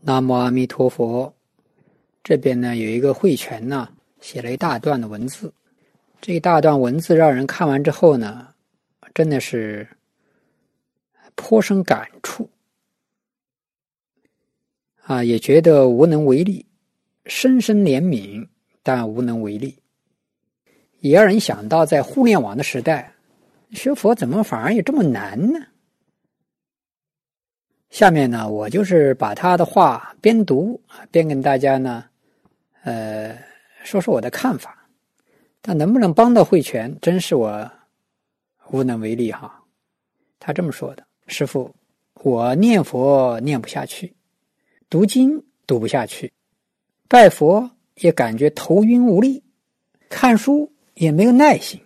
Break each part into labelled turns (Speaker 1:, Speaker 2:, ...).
Speaker 1: 南无阿弥陀佛。这边呢有一个慧泉呢，写了一大段的文字。这一大段文字让人看完之后呢，真的是颇生感触啊，也觉得无能为力，深深怜悯，但无能为力。也让人想到，在互联网的时代，学佛怎么反而也这么难呢？下面呢，我就是把他的话边读边跟大家呢，呃，说说我的看法。但能不能帮到慧泉，真是我无能为力哈。他这么说的：“师傅，我念佛念不下去，读经读不下去，拜佛也感觉头晕无力，看书也没有耐心。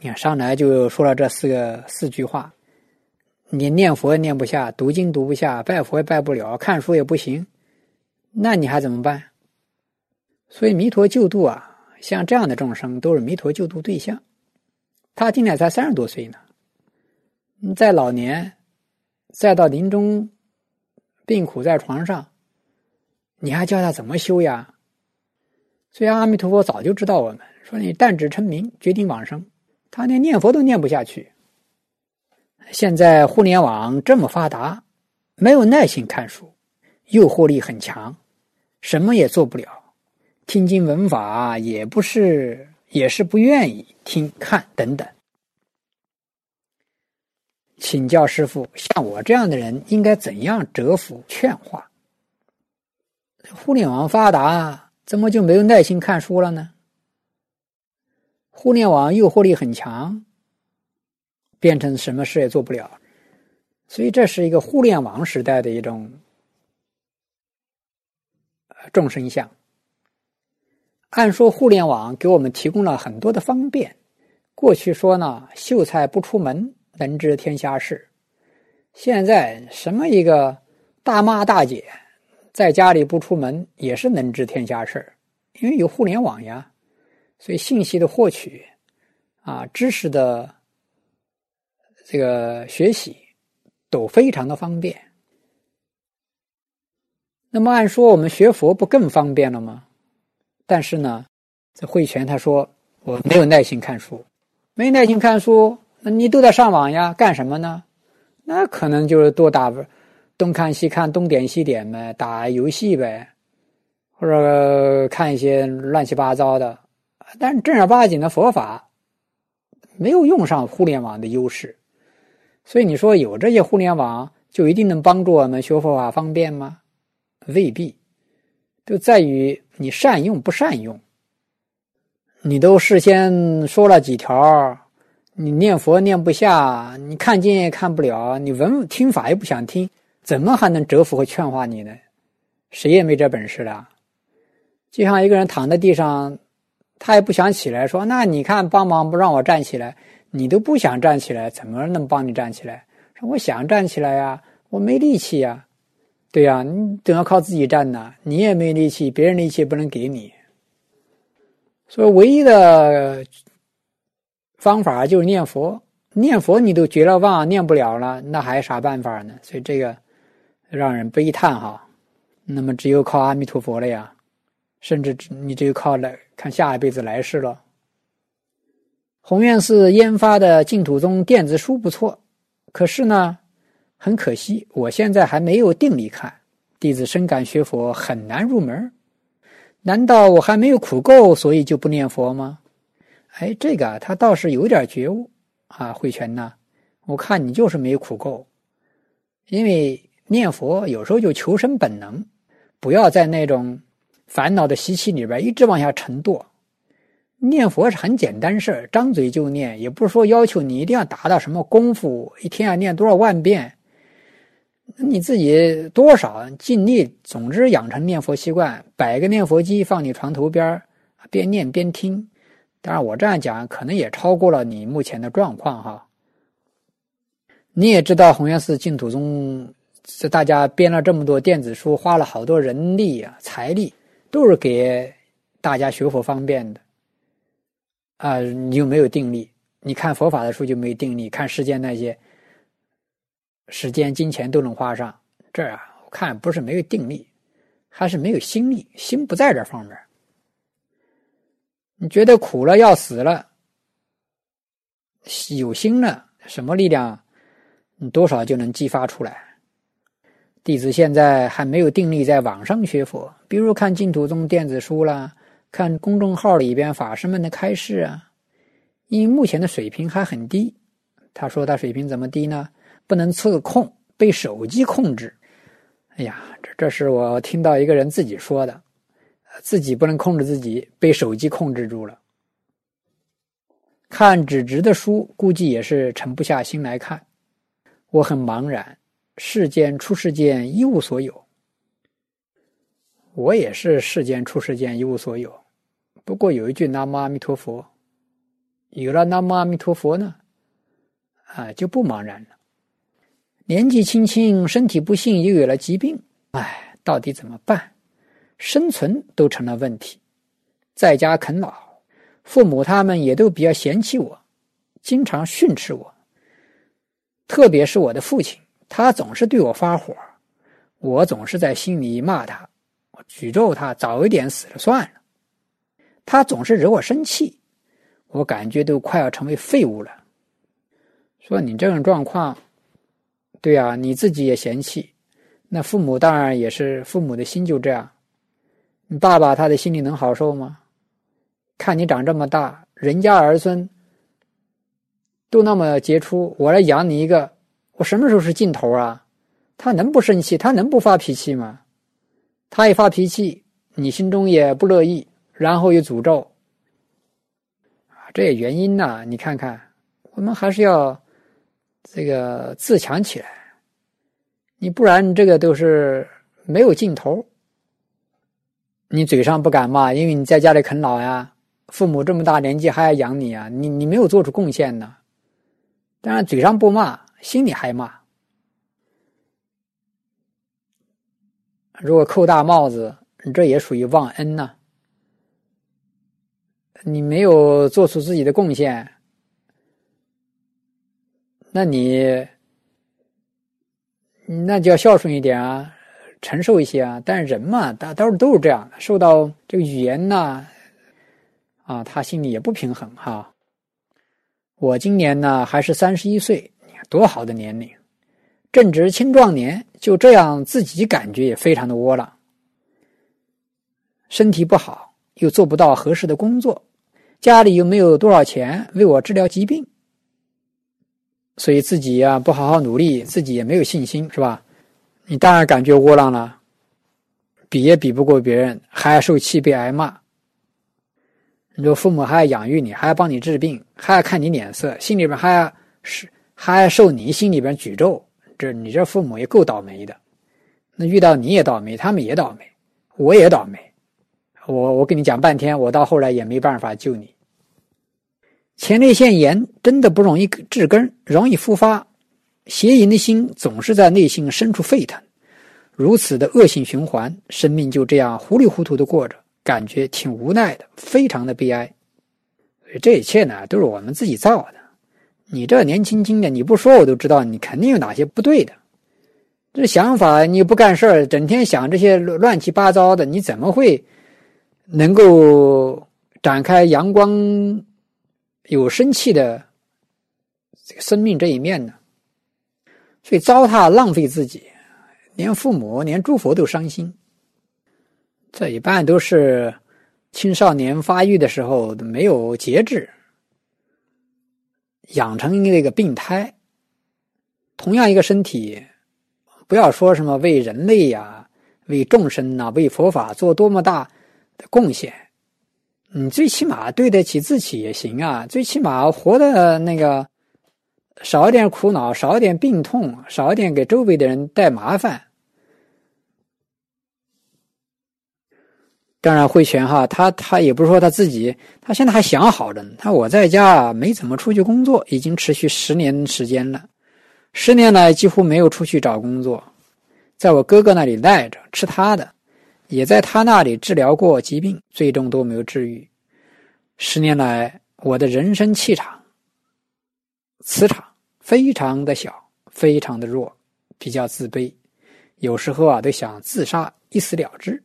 Speaker 1: 你看上来就说了这四个四句话。”你念佛念不下，读经读不下，拜佛也拜不了，看书也不行，那你还怎么办？所以弥陀救度啊，像这样的众生都是弥陀救度对象。他今年才三十多岁呢，在老年，再到临终病苦在床上，你还叫他怎么修呀？所以阿弥陀佛早就知道我们说你但止称名，决定往生，他连念佛都念不下去。现在互联网这么发达，没有耐心看书，诱惑力很强，什么也做不了，听经闻法也不是，也是不愿意听看等等。请教师傅，像我这样的人应该怎样折服劝化？互联网发达，怎么就没有耐心看书了呢？互联网诱惑力很强。变成什么事也做不了，所以这是一个互联网时代的一种众生相。按说互联网给我们提供了很多的方便，过去说呢，秀才不出门能知天下事，现在什么一个大妈大姐在家里不出门也是能知天下事因为有互联网呀，所以信息的获取啊，知识的。这个学习都非常的方便。那么按说我们学佛不更方便了吗？但是呢，这慧泉他说我没有耐心看书，没耐心看书，那你都在上网呀？干什么呢？那可能就是多打东看西看，东点西点呗，打游戏呗，或者看一些乱七八糟的。但是正儿八经的佛法没有用上互联网的优势。所以你说有这些互联网就一定能帮助我们学佛法方便吗？未必，就在于你善用不善用。你都事先说了几条，你念佛念不下，你看经也看不了，你闻听法也不想听，怎么还能折服和劝化你呢？谁也没这本事了。就像一个人躺在地上，他也不想起来，说：“那你看，帮忙不让我站起来。”你都不想站起来，怎么能帮你站起来？说我想站起来呀，我没力气呀，对呀，你都要靠自己站呢。你也没力气，别人力气也不能给你。所以唯一的方法就是念佛，念佛你都绝了望，念不了了，那还有啥办法呢？所以这个让人悲叹哈。那么只有靠阿弥陀佛了呀，甚至你只有靠来看下一辈子来世了。宏愿寺研发的净土宗电子书不错，可是呢，很可惜，我现在还没有定力看。弟子深感学佛很难入门，难道我还没有苦够，所以就不念佛吗？哎，这个他倒是有点觉悟啊，慧泉呐，我看你就是没苦够，因为念佛有时候就求生本能，不要在那种烦恼的习气里边一直往下沉堕。念佛是很简单事，张嘴就念，也不是说要求你一定要达到什么功夫，一天要念多少万遍。你自己多少尽力，总之养成念佛习惯，摆个念佛机放你床头边边念边听。当然，我这样讲可能也超过了你目前的状况哈。你也知道，弘源寺净土宗这大家编了这么多电子书，花了好多人力啊财力，都是给大家学佛方便的。啊，你又没有定力，你看佛法的书就没有定力，看世间那些时间、金钱都能花上，这啊，看不是没有定力，还是没有心力，心不在这方面。你觉得苦了要死了，有心了，什么力量，你多少就能激发出来。弟子现在还没有定力在网上学佛，比如看净土宗电子书啦，看公众号里边法师们的开示啊。因为目前的水平还很低，他说他水平怎么低呢？不能测控，被手机控制。哎呀，这这是我听到一个人自己说的，自己不能控制自己，被手机控制住了。看纸质的书，估计也是沉不下心来看。我很茫然。世间出世间一无所有，我也是世间出世间一无所有。不过有一句南无阿弥陀佛，有了南无阿弥陀佛呢，啊，就不茫然了。年纪轻轻，身体不幸，又有了疾病，哎，到底怎么办？生存都成了问题。在家啃老，父母他们也都比较嫌弃我，经常训斥我，特别是我的父亲。他总是对我发火，我总是在心里骂他，我诅咒他早一点死了算了。他总是惹我生气，我感觉都快要成为废物了。说你这种状况，对啊，你自己也嫌弃，那父母当然也是父母的心就这样。你爸爸他的心里能好受吗？看你长这么大，人家儿孙都那么杰出，我来养你一个。我什么时候是尽头啊？他能不生气？他能不发脾气吗？他一发脾气，你心中也不乐意，然后又诅咒！这些原因呢？你看看，我们还是要这个自强起来。你不然这个都是没有尽头。你嘴上不敢骂，因为你在家里啃老呀，父母这么大年纪还要养你啊，你你没有做出贡献呢。当然，嘴上不骂。心里还骂，如果扣大帽子，你这也属于忘恩呐。你没有做出自己的贡献，那你那就要孝顺一点啊，承受一些啊。但是人嘛，大都是都是这样的，受到这个语言呐，啊，他心里也不平衡哈。我今年呢还是三十一岁。多好的年龄，正值青壮年，就这样自己感觉也非常的窝囊。身体不好，又做不到合适的工作，家里又没有多少钱为我治疗疾病，所以自己呀不好好努力，自己也没有信心，是吧？你当然感觉窝囊了，比也比不过别人，还要受气被挨骂。你说父母还要养育你，还要帮你治病，还要看你脸色，心里边还要是。还受你心里边诅咒，这你这父母也够倒霉的。那遇到你也倒霉，他们也倒霉，我也倒霉。我我跟你讲半天，我到后来也没办法救你。前列腺炎真的不容易治根，容易复发。邪淫的心总是在内心深处沸腾，如此的恶性循环，生命就这样糊里糊涂的过着，感觉挺无奈的，非常的悲哀。这一切呢，都是我们自己造的。你这年轻轻的，你不说我都知道，你肯定有哪些不对的。这想法你不干事儿，整天想这些乱七八糟的，你怎么会能够展开阳光、有生气的这个生命这一面呢？所以糟蹋浪费自己，连父母、连诸佛都伤心。这一般都是青少年发育的时候没有节制。养成那个病态，同样一个身体，不要说什么为人类呀、为众生呐、为佛法做多么大的贡献，你最起码对得起自己也行啊。最起码活的那个少一点苦恼，少一点病痛，少一点给周围的人带麻烦。当然，慧泉哈，他他也不是说他自己，他现在还想好着呢。他我在家没怎么出去工作，已经持续十年时间了，十年来几乎没有出去找工作，在我哥哥那里赖着吃他的，也在他那里治疗过疾病，最终都没有治愈。十年来，我的人生气场、磁场非常的小，非常的弱，比较自卑，有时候啊都想自杀一死了之。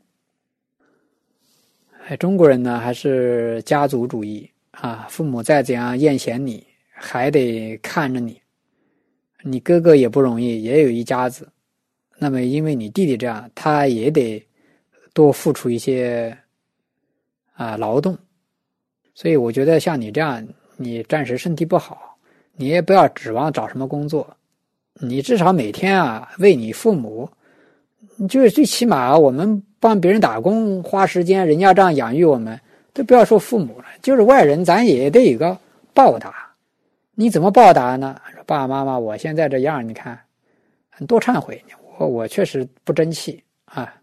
Speaker 1: 哎，中国人呢还是家族主义啊，父母再怎样厌嫌你，还得看着你。你哥哥也不容易，也有一家子，那么因为你弟弟这样，他也得多付出一些啊劳动。所以我觉得像你这样，你暂时身体不好，你也不要指望找什么工作，你至少每天啊为你父母，就是最起码我们帮别人打工花时间，人家这样养育我们，都不要说父母了，就是外人，咱也得有个报答。你怎么报答呢？爸爸妈妈，我现在这样，你看，多忏悔，我我确实不争气啊，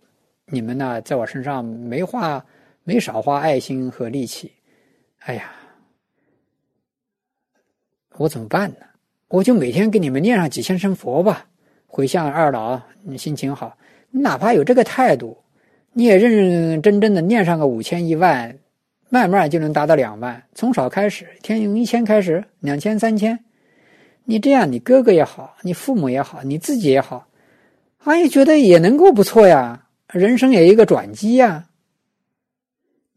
Speaker 1: 你们呢在我身上没花没少花爱心和力气。哎呀，我怎么办呢？我就每天给你们念上几千声佛吧，回向二老，你心情好。你哪怕有这个态度，你也认认真真的念上个五千一万，慢慢就能达到两万。从少开始，天用一千开始，两千三千，你这样，你哥哥也好，你父母也好，你自己也好，哎呀，觉得也能够不错呀，人生有一个转机呀。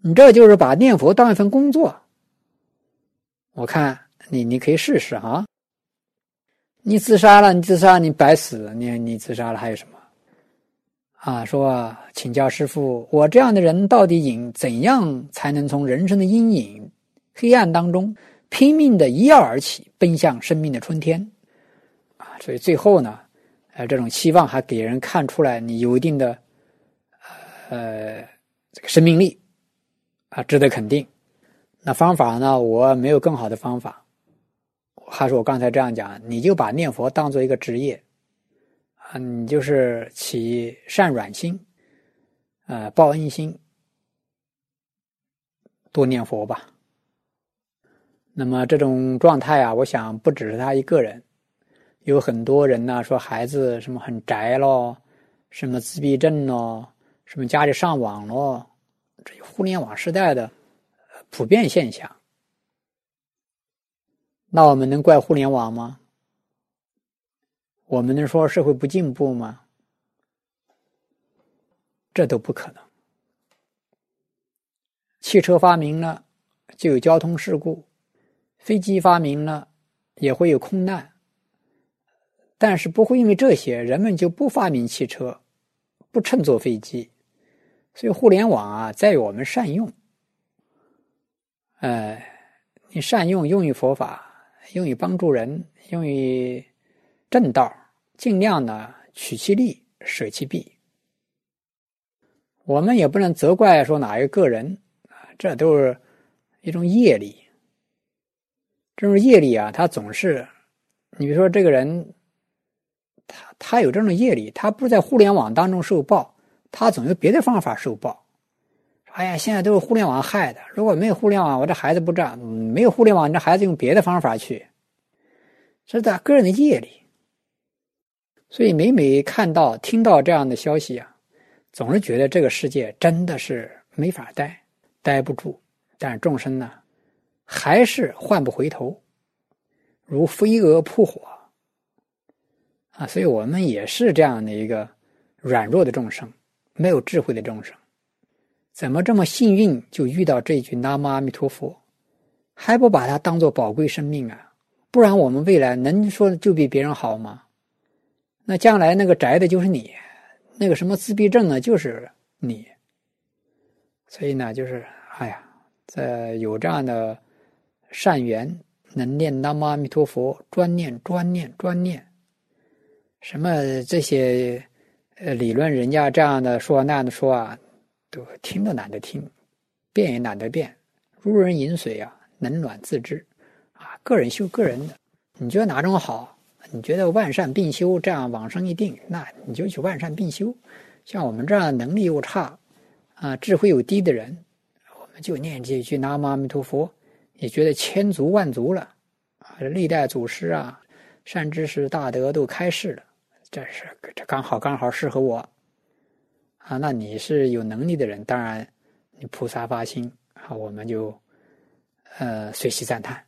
Speaker 1: 你这就是把念佛当一份工作，我看你你可以试试啊。你自杀了，你自杀你白死，你你自杀了还有什么？啊，说请教师傅，我这样的人到底应怎样才能从人生的阴影、黑暗当中拼命的一跃而起，奔向生命的春天？啊，所以最后呢，呃，这种期望还给人看出来你有一定的呃这个生命力。啊，值得肯定。那方法呢？我没有更好的方法。还是我刚才这样讲，你就把念佛当做一个职业，啊，你就是起善软心，呃，报恩心，多念佛吧。那么这种状态啊，我想不只是他一个人，有很多人呢说孩子什么很宅咯，什么自闭症咯，什么家里上网咯。这互联网时代的普遍现象，那我们能怪互联网吗？我们能说社会不进步吗？这都不可能。汽车发明了就有交通事故，飞机发明了也会有空难，但是不会因为这些人们就不发明汽车，不乘坐飞机。所以互联网啊，在于我们善用。呃，你善用，用于佛法，用于帮助人，用于正道，尽量呢取其利，舍其弊。我们也不能责怪说哪一个个人啊，这都是一种业力。这种业力啊，他总是，你比如说这个人，他他有这种业力，他不在互联网当中受报。他总有别的方法受报。哎呀，现在都是互联网害的。如果没有互联网，我这孩子不这样；没有互联网，你这孩子用别的方法去，这是他个人的业力。所以每每看到、听到这样的消息啊，总是觉得这个世界真的是没法待，待不住。但是众生呢，还是换不回头，如飞蛾扑火啊！所以我们也是这样的一个软弱的众生。没有智慧的众生，怎么这么幸运就遇到这句南无阿弥陀佛，还不把它当做宝贵生命啊？不然我们未来能说就比别人好吗？那将来那个宅的就是你，那个什么自闭症呢就是你。所以呢，就是哎呀，在有这样的善缘，能念南无阿弥陀佛，专念专念专念，什么这些。呃，理论人家这样的说那样的说啊，都听都懒得听，变也懒得变，如人饮水啊，冷暖自知，啊，个人修个人的，你觉得哪种好？你觉得万善并修，这样往生一定，那你就去万善并修。像我们这样能力又差，啊，智慧又低的人，我们就念这句南无阿弥陀佛，也觉得千足万足了，啊，历代祖师啊，善知识大德都开示了。这是这刚好刚好适合我，啊，那你是有能力的人，当然你菩萨发心，啊，我们就呃随喜赞叹。